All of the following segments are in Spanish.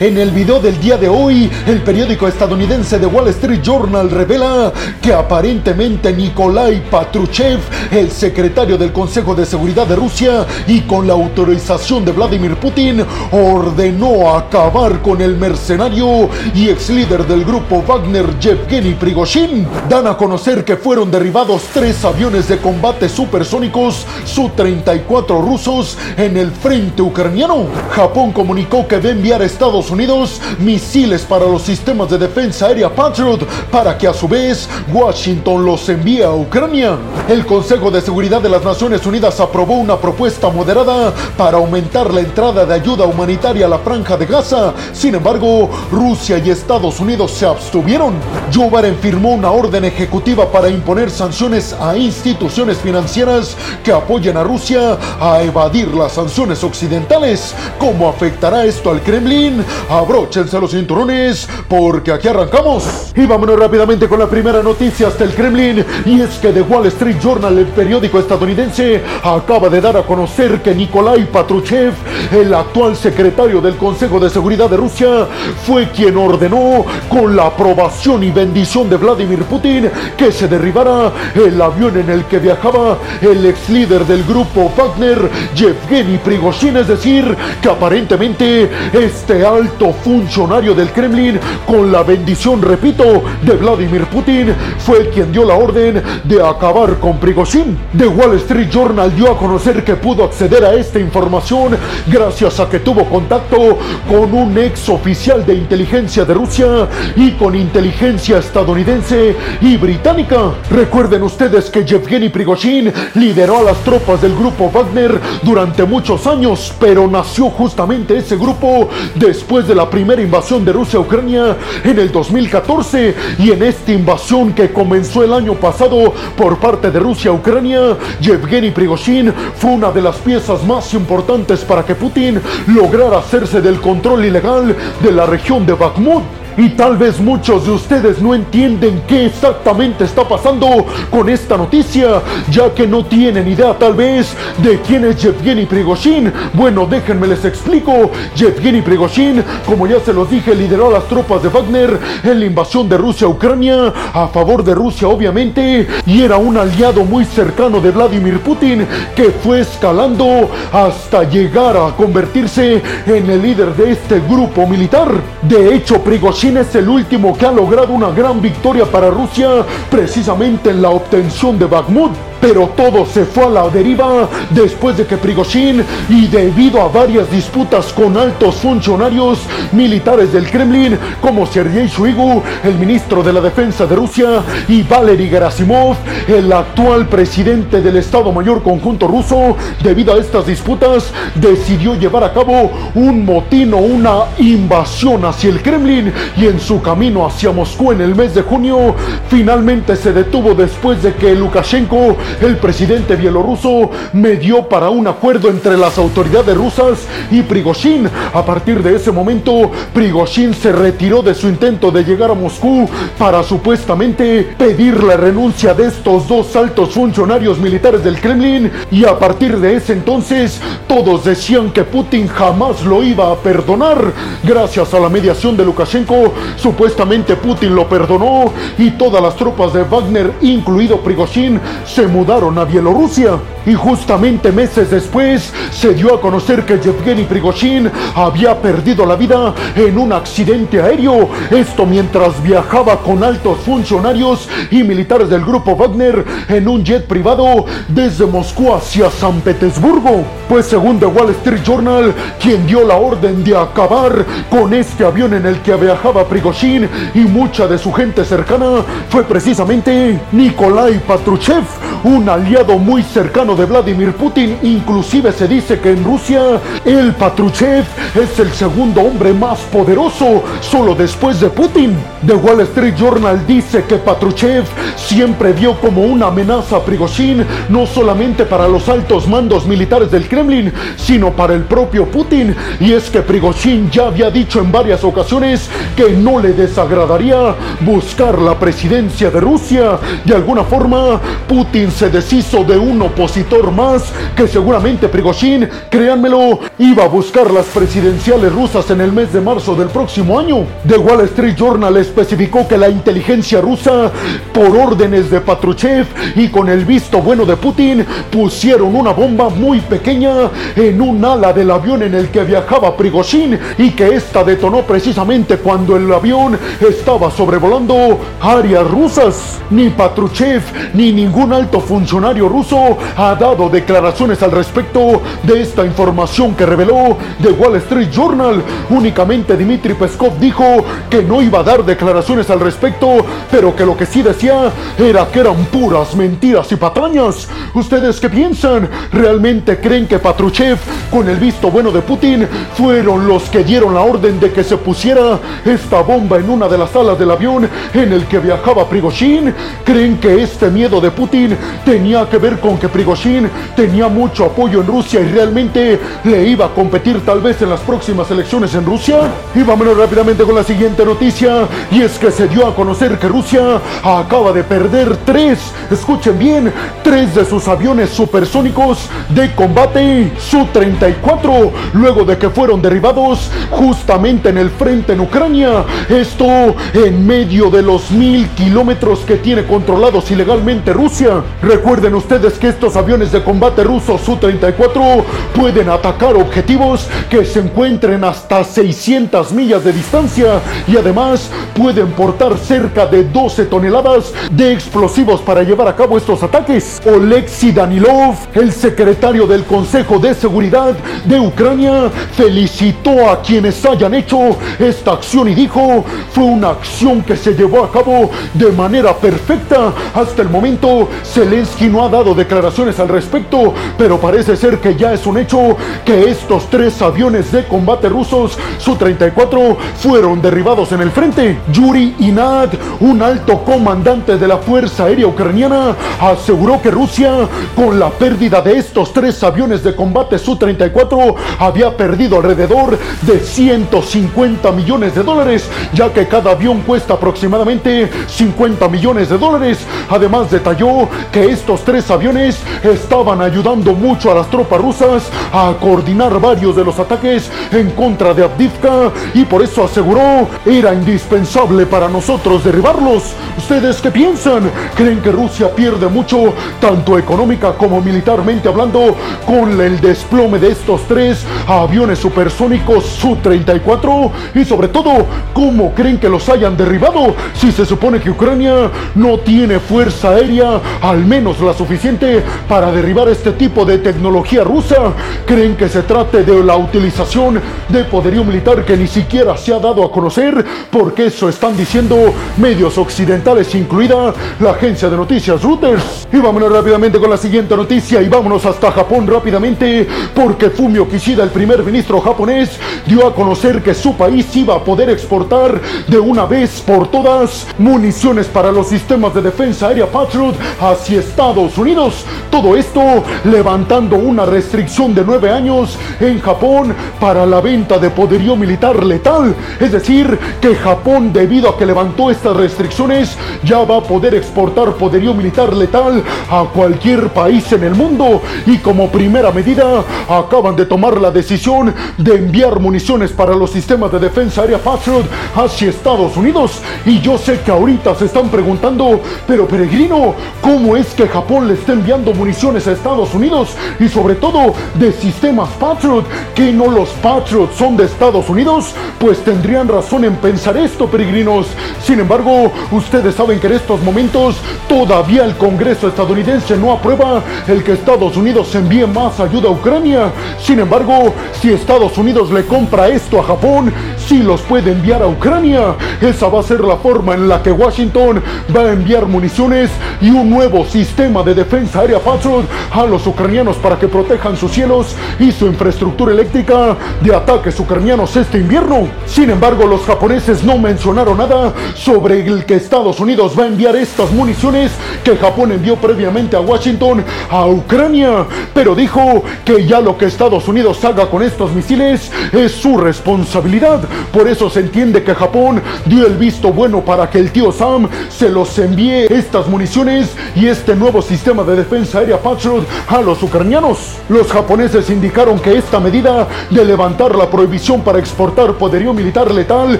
En el video del día de hoy, el periódico estadounidense The Wall Street Journal revela que aparentemente Nikolai Patruchev, el secretario del Consejo de Seguridad de Rusia y con la autorización de Vladimir Putin, ordenó acabar con el mercenario y ex líder del grupo Wagner Yevgeny Prigozhin. Dan a conocer que fueron derribados tres aviones de combate supersónicos Su-34 rusos en el frente ucraniano. Japón comunicó que va a enviar a Estados Unidos misiles para los sistemas de defensa aérea Patriot para que a su vez Washington los envíe a Ucrania. El Consejo de Seguridad de las Naciones Unidas aprobó una propuesta moderada para aumentar la entrada de ayuda humanitaria a la franja de Gaza. Sin embargo, Rusia y Estados Unidos se abstuvieron. Joe Biden firmó una orden ejecutiva para imponer sanciones a instituciones financieras que apoyen a Rusia a evadir las sanciones occidentales. ¿Cómo afectará esto al Kremlin? Abróchense los cinturones porque aquí arrancamos. Y vámonos rápidamente con la primera noticia hasta el Kremlin. Y es que The Wall Street Journal, el periódico estadounidense, acaba de dar a conocer que Nikolai Patruchev, el actual secretario del Consejo de Seguridad de Rusia, fue quien ordenó, con la aprobación y bendición de Vladimir Putin, que se derribara el avión en el que viajaba el ex líder del grupo Wagner, Yevgeny Prigozhin. Es decir, que aparentemente este alto funcionario del Kremlin, con la bendición, repito, de Vladimir Putin, fue quien dio la orden de acabar con Prigozhin. The Wall Street Journal dio a conocer que pudo acceder a esta información gracias a que tuvo contacto con un ex oficial de inteligencia de Rusia y con inteligencia estadounidense y británica. Recuerden ustedes que Yevgeny Prigozhin lideró a las tropas del grupo Wagner durante muchos años, pero nació justamente ese grupo después de la primera invasión de Rusia a Ucrania en el 2014 y en esta invasión que comenzó el año pasado por parte de Rusia a Ucrania, Yevgeny Prigozhin fue una de las piezas más importantes para que Putin lograra hacerse del control ilegal de la región de Bakhmut. Y tal vez muchos de ustedes no entienden qué exactamente está pasando con esta noticia, ya que no tienen idea tal vez de quién es Yevgeny Prigozhin. Bueno, déjenme les explico. Yevgeny Prigozhin, como ya se los dije, lideró a las tropas de Wagner en la invasión de Rusia a Ucrania, a favor de Rusia obviamente, y era un aliado muy cercano de Vladimir Putin, que fue escalando hasta llegar a convertirse en el líder de este grupo militar. De hecho, Prigozhin es el último que ha logrado una gran victoria para Rusia precisamente en la obtención de Bakhmut. Pero todo se fue a la deriva después de que Prigozhin y debido a varias disputas con altos funcionarios militares del Kremlin como Sergei Shoigu, el ministro de la Defensa de Rusia, y Valery Gerasimov, el actual presidente del Estado Mayor Conjunto ruso, debido a estas disputas decidió llevar a cabo un motín o una invasión hacia el Kremlin y en su camino hacia Moscú en el mes de junio finalmente se detuvo después de que Lukashenko el presidente bielorruso medió para un acuerdo entre las autoridades rusas y Prigozhin. A partir de ese momento, Prigozhin se retiró de su intento de llegar a Moscú para supuestamente pedir la renuncia de estos dos altos funcionarios militares del Kremlin y a partir de ese entonces todos decían que Putin jamás lo iba a perdonar. Gracias a la mediación de Lukashenko, supuestamente Putin lo perdonó y todas las tropas de Wagner, incluido Prigozhin, se mudaron a Bielorrusia. Y justamente meses después se dio a conocer que Yevgeny Prigozhin había perdido la vida en un accidente aéreo. Esto mientras viajaba con altos funcionarios y militares del grupo Wagner en un jet privado desde Moscú hacia San Petersburgo. Pues según The Wall Street Journal, quien dio la orden de acabar con este avión en el que viajaba Prigozhin y mucha de su gente cercana fue precisamente Nikolai Patruchev, un aliado muy cercano de Vladimir Putin. Inclusive se dice que en Rusia el Patruchev es el segundo hombre más poderoso, solo después de Putin. The Wall Street Journal dice que Patruchev siempre vio como una amenaza a Prigozhin, no solamente para los altos mandos militares del Kremlin, sino para el propio Putin. Y es que Prigozhin ya había dicho en varias ocasiones que no le desagradaría buscar la presidencia de Rusia. De alguna forma, Putin se deshizo de un opositor más que seguramente Prigozhin, créanmelo, iba a buscar las presidenciales rusas en el mes de marzo del próximo año. The Wall Street Journal especificó que la inteligencia rusa, por órdenes de Patruchev y con el visto bueno de Putin, pusieron una bomba muy pequeña en un ala del avión en el que viajaba Prigozhin y que esta detonó precisamente cuando el avión estaba sobrevolando áreas rusas. Ni Patruchev ni ningún alto funcionario ruso ha dado declaraciones al respecto de esta información que reveló The Wall Street Journal. Únicamente Dmitry Peskov dijo que no iba a dar declaraciones al respecto, pero que lo que sí decía era que eran puras mentiras y patrañas. ¿Ustedes qué piensan? ¿Realmente creen que Patruchev, con el visto bueno de Putin, fueron los que dieron la orden de que se pusiera esta bomba en una de las alas del avión en el que viajaba Prigozhin? ¿Creen que este miedo de Putin tenía que ver con que Prigozhin tenía mucho apoyo en Rusia y realmente le iba a competir tal vez en las próximas elecciones en Rusia? Y vámonos rápidamente con la siguiente noticia y es que se dio a conocer que Rusia acaba de perder tres, escuchen bien, tres de sus aviones supersónicos de combate Su-34 luego de que fueron derribados justamente en el frente en Ucrania. Esto en medio de los mil kilómetros que tiene controlados ilegalmente Rusia. Recuerden ustedes que estos aviones de combate rusos Su-34 pueden atacar objetivos que se encuentren hasta 600 millas de distancia y además pueden portar cerca de 12 toneladas de explosivos para llevar a cabo estos ataques. Oleksiy Danilov, el secretario del Consejo de Seguridad de Ucrania, felicitó a quienes hayan hecho esta acción y dijo, fue una acción que se llevó a cabo de manera perfecta. Hasta el momento, Zelensky no ha dado declaraciones al respecto, pero parece ser que ya es un hecho que estos tres aviones de combate rusos Su-34 fueron derribados en el frente. Yuri Inad, un alto comandante de la Fuerza Aérea Ucraniana, aseguró que Rusia, con la pérdida de estos tres aviones de combate Su-34, había perdido alrededor de 150 millones de dólares, ya que cada avión cuesta aproximadamente 50 millones de dólares. Además, detalló que estos tres aviones estaban ayudando mucho a las tropas rusas a coordinar varios de los ataques en contra de Abdivka y por eso aseguró era indispensable para nosotros derribarlos. ¿Ustedes qué piensan? ¿Creen que Rusia pierde mucho, tanto económica como militarmente hablando, con el desplome de estos tres aviones supersónicos Su-34? Y sobre todo, ¿cómo creen que los hayan derribado si se supone que Ucrania no tiene fuerza aérea, al menos la suficiente para derribar este tipo de tecnología rusa? ¿Creen que se trate de la utilización de poderío militar que ni siquiera se ha dado a conocer? Porque eso están diciendo medios occidentales, incluida la agencia de noticias Reuters. Y vámonos rápidamente con la siguiente noticia y vámonos hasta Japón rápidamente porque Fumio Kishida, el primer ministro japonés, dio a conocer que su país iba a poder exportar de una vez por todas municiones para los sistemas de defensa aérea Patriot hacia Estados Unidos. Todo esto levantando una restricción de nueve años en Japón para la venta de poderío militar letal. Es decir, que Japón, debido a que levantó estas restricciones, ya va a poder exportar poderío militar letal a cualquier país en el mundo. Y como primera medida, acaban de tomar la decisión de enviar municiones para los sistemas de defensa aérea Patriot hacia Estados Unidos. Y yo sé que ahorita se están preguntando, pero peregrino, ¿cómo es que Japón le está enviando municiones a Estados Unidos? Y sobre todo de sistemas Patriot, que no los Patriots son de Estados Unidos, pues tendrían razón en pensar esto, peregrinos. Sin embargo, ustedes saben que en estos momentos todavía el Congreso estadounidense no aprueba el que Estados Unidos envíe más ayuda a Ucrania. Sin embargo, si Estados Unidos le compra esto a Japón, sí los puede enviar a Ucrania. Esa va a ser la forma en la que Washington va a enviar municiones y un nuevo sistema de defensa aérea Patriot a los ucranianos para que protejan sus cielos y su infraestructura eléctrica de ataques ucranianos este invierno. Sin embargo, los japoneses no mencionaron nada sobre el que Estados Unidos va a enviar estas municiones que Japón envió previamente a Washington a Ucrania, pero dijo que ya lo que Estados Unidos haga con estos misiles es su responsabilidad. Por eso se entiende que Japón dio el visto bueno para que el tío Sam se los envíe estas municiones y este este nuevo sistema de defensa aérea Patriot a los ucranianos. Los japoneses indicaron que esta medida de levantar la prohibición para exportar poderío militar letal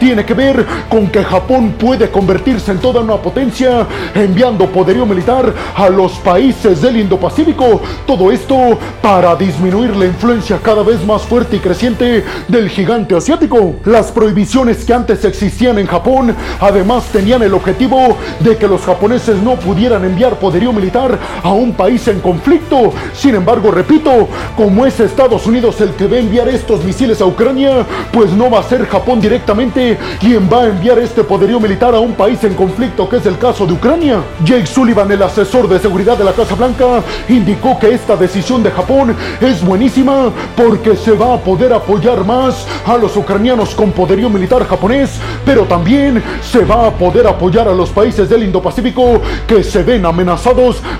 tiene que ver con que Japón puede convertirse en toda una potencia enviando poderío militar a los países del Indo-Pacífico. Todo esto para disminuir la influencia cada vez más fuerte y creciente del gigante asiático. Las prohibiciones que antes existían en Japón además tenían el objetivo de que los japoneses no pudieran enviar poderío militar a un país en conflicto. Sin embargo, repito, como es Estados Unidos el que va a enviar estos misiles a Ucrania, pues no va a ser Japón directamente quien va a enviar este poderío militar a un país en conflicto, que es el caso de Ucrania. Jake Sullivan, el asesor de seguridad de la Casa Blanca, indicó que esta decisión de Japón es buenísima porque se va a poder apoyar más a los ucranianos con poderío militar japonés, pero también se va a poder apoyar a los países del Indo-Pacífico que se ven amenazados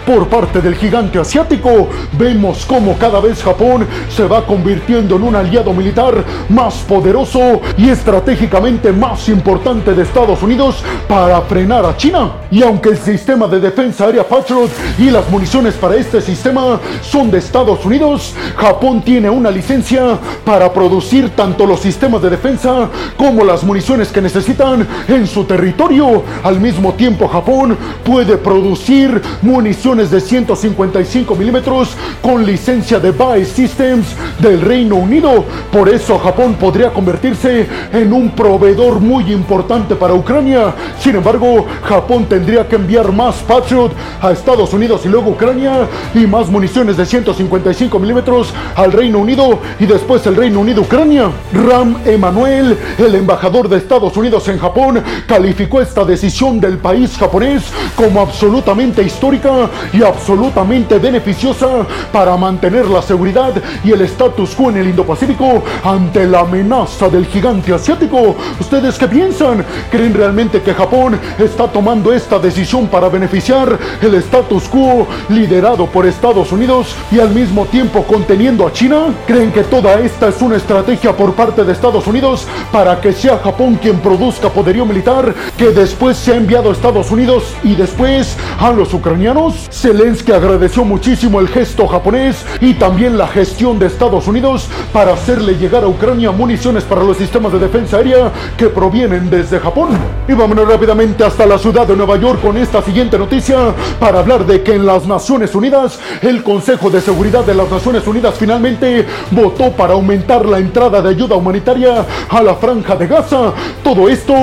por parte del gigante asiático. Vemos cómo cada vez Japón se va convirtiendo en un aliado militar más poderoso y estratégicamente más importante de Estados Unidos para frenar a China. Y aunque el sistema de defensa aérea Patriot y las municiones para este sistema son de Estados Unidos, Japón tiene una licencia para producir tanto los sistemas de defensa como las municiones que necesitan en su territorio. Al mismo tiempo, Japón puede producir municiones de 155 milímetros con licencia de Buy Systems del Reino Unido. Por eso Japón podría convertirse en un proveedor muy importante para Ucrania. Sin embargo, Japón tendría que enviar más Patriot a Estados Unidos y luego Ucrania y más municiones de 155 milímetros al Reino Unido y después el Reino Unido-Ucrania. Ram Emanuel, el embajador de Estados Unidos en Japón, calificó esta decisión del país japonés como absolutamente histórica y absolutamente beneficiosa para mantener la seguridad y el status quo en el Indo-Pacífico ante la amenaza del gigante asiático. ¿Ustedes qué piensan? ¿Creen realmente que Japón está tomando esta decisión para beneficiar el status quo liderado por Estados Unidos y al mismo tiempo conteniendo a China? ¿Creen que toda esta es una estrategia por parte de Estados Unidos para que sea Japón quien produzca poderío militar que después se ha enviado a Estados Unidos y después a los ucranianos? Zelensky agradeció muchísimo el gesto japonés y también la gestión de Estados Unidos para hacerle llegar a Ucrania municiones para los sistemas de defensa aérea que provienen desde Japón. Y vámonos rápidamente hasta la ciudad de Nueva York con esta siguiente noticia para hablar de que en las Naciones Unidas el Consejo de Seguridad de las Naciones Unidas finalmente votó para aumentar la entrada de ayuda humanitaria a la franja de Gaza. Todo esto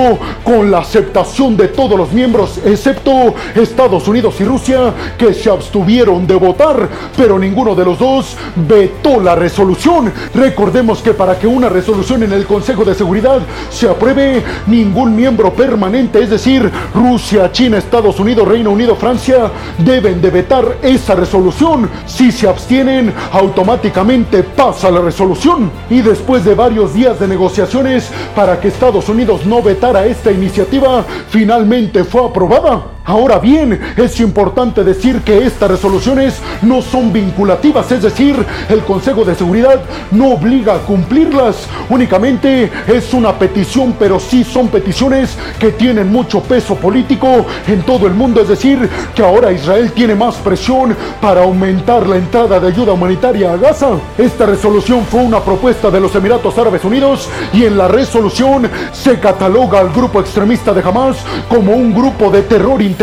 con la aceptación de todos los miembros excepto Estados Unidos y Rusia que se abstuvieron de votar, pero ninguno de los dos vetó la resolución. Recordemos que para que una resolución en el Consejo de Seguridad se apruebe, ningún miembro permanente, es decir, Rusia, China, Estados Unidos, Reino Unido, Francia, deben de vetar esa resolución. Si se abstienen, automáticamente pasa la resolución. Y después de varios días de negociaciones para que Estados Unidos no vetara esta iniciativa, finalmente fue aprobada. Ahora bien, es importante decir que estas resoluciones no son vinculativas, es decir, el Consejo de Seguridad no obliga a cumplirlas, únicamente es una petición, pero sí son peticiones que tienen mucho peso político en todo el mundo, es decir, que ahora Israel tiene más presión para aumentar la entrada de ayuda humanitaria a Gaza. Esta resolución fue una propuesta de los Emiratos Árabes Unidos y en la resolución se cataloga al grupo extremista de Hamas como un grupo de terror internacional,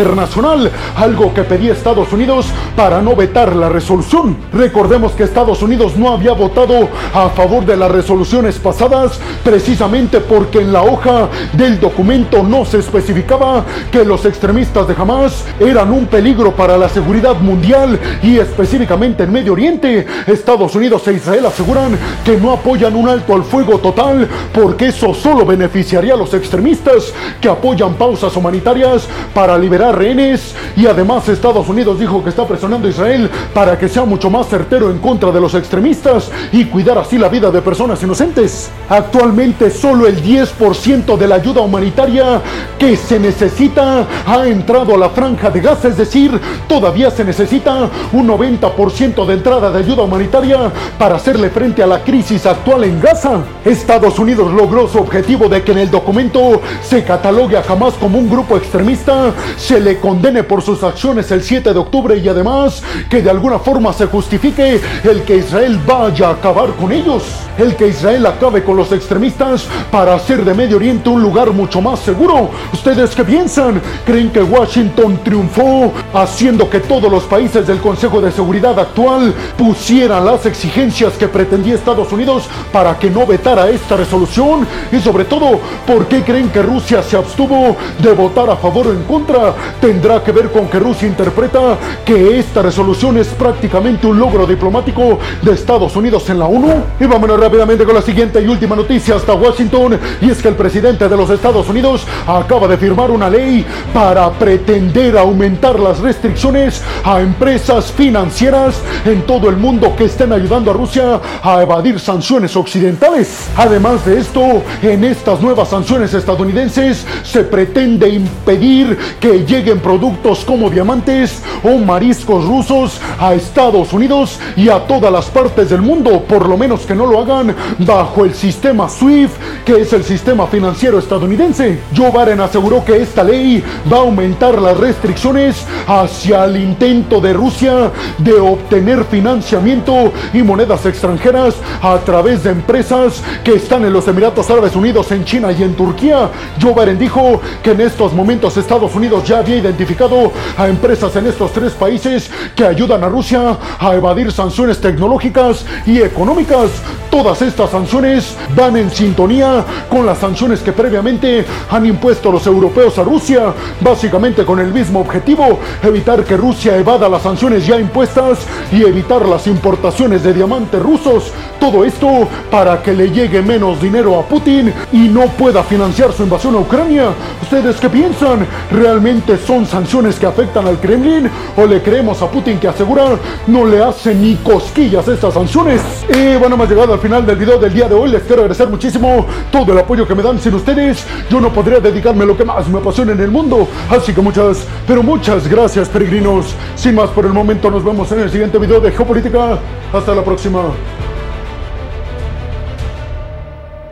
algo que pedía Estados Unidos para no vetar la resolución. Recordemos que Estados Unidos no había votado a favor de las resoluciones pasadas precisamente porque en la hoja del documento no se especificaba que los extremistas de Hamas eran un peligro para la seguridad mundial y específicamente en Medio Oriente. Estados Unidos e Israel aseguran que no apoyan un alto al fuego total porque eso solo beneficiaría a los extremistas que apoyan pausas humanitarias para liberar rehenes y además Estados Unidos dijo que está presionando a Israel para que sea mucho más certero en contra de los extremistas y cuidar así la vida de personas inocentes. Actualmente solo el 10% de la ayuda humanitaria que se necesita ha entrado a la franja de Gaza, es decir, todavía se necesita un 90% de entrada de ayuda humanitaria para hacerle frente a la crisis actual en Gaza. Estados Unidos logró su objetivo de que en el documento se catalogue a Hamas como un grupo extremista, se le condene por sus acciones el 7 de octubre y además que de alguna forma se justifique el que Israel vaya a acabar con ellos, el que Israel acabe con los extremistas para hacer de Medio Oriente un lugar mucho más seguro. ¿Ustedes qué piensan? ¿Creen que Washington triunfó haciendo que todos los países del Consejo de Seguridad actual pusieran las exigencias que pretendía Estados Unidos para que no vetara esta resolución? Y sobre todo, ¿por qué creen que Rusia se abstuvo de votar a favor o en contra? Tendrá que ver con que Rusia interpreta que esta resolución es prácticamente un logro diplomático de Estados Unidos en la ONU. Y vámonos rápidamente con la siguiente y última noticia hasta Washington. Y es que el presidente de los Estados Unidos acaba de firmar una ley para pretender aumentar las restricciones a empresas financieras en todo el mundo que estén ayudando a Rusia a evadir sanciones occidentales. Además de esto, en estas nuevas sanciones estadounidenses se pretende impedir que lleguen productos como diamantes o mariscos rusos a Estados Unidos y a todas las partes del mundo, por lo menos que no lo hagan bajo el sistema SWIFT, que es el sistema financiero estadounidense. Joe Biden aseguró que esta ley va a aumentar las restricciones hacia el intento de Rusia de obtener financiamiento y monedas extranjeras a través de empresas que están en los Emiratos Árabes Unidos, en China y en Turquía. Joe Biden dijo que en estos momentos Estados Unidos ya había identificado a empresas en estos tres países que ayudan a Rusia a evadir sanciones tecnológicas y económicas. Todas estas sanciones van en sintonía con las sanciones que previamente han impuesto los europeos a Rusia, básicamente con el mismo objetivo, evitar que Rusia evada las sanciones ya impuestas y evitar las importaciones de diamantes rusos. Todo esto para que le llegue menos dinero a Putin y no pueda financiar su invasión a Ucrania. ¿Ustedes qué piensan? ¿Realmente son sanciones que afectan al Kremlin? ¿O le creemos a Putin que asegura no le hace ni cosquillas estas sanciones? Y bueno, hemos llegado al final del video del día de hoy. Les quiero agradecer muchísimo todo el apoyo que me dan. Sin ustedes, yo no podría dedicarme a lo que más me apasiona en el mundo. Así que muchas, pero muchas gracias, peregrinos. Sin más por el momento, nos vemos en el siguiente video de Geopolítica. Hasta la próxima.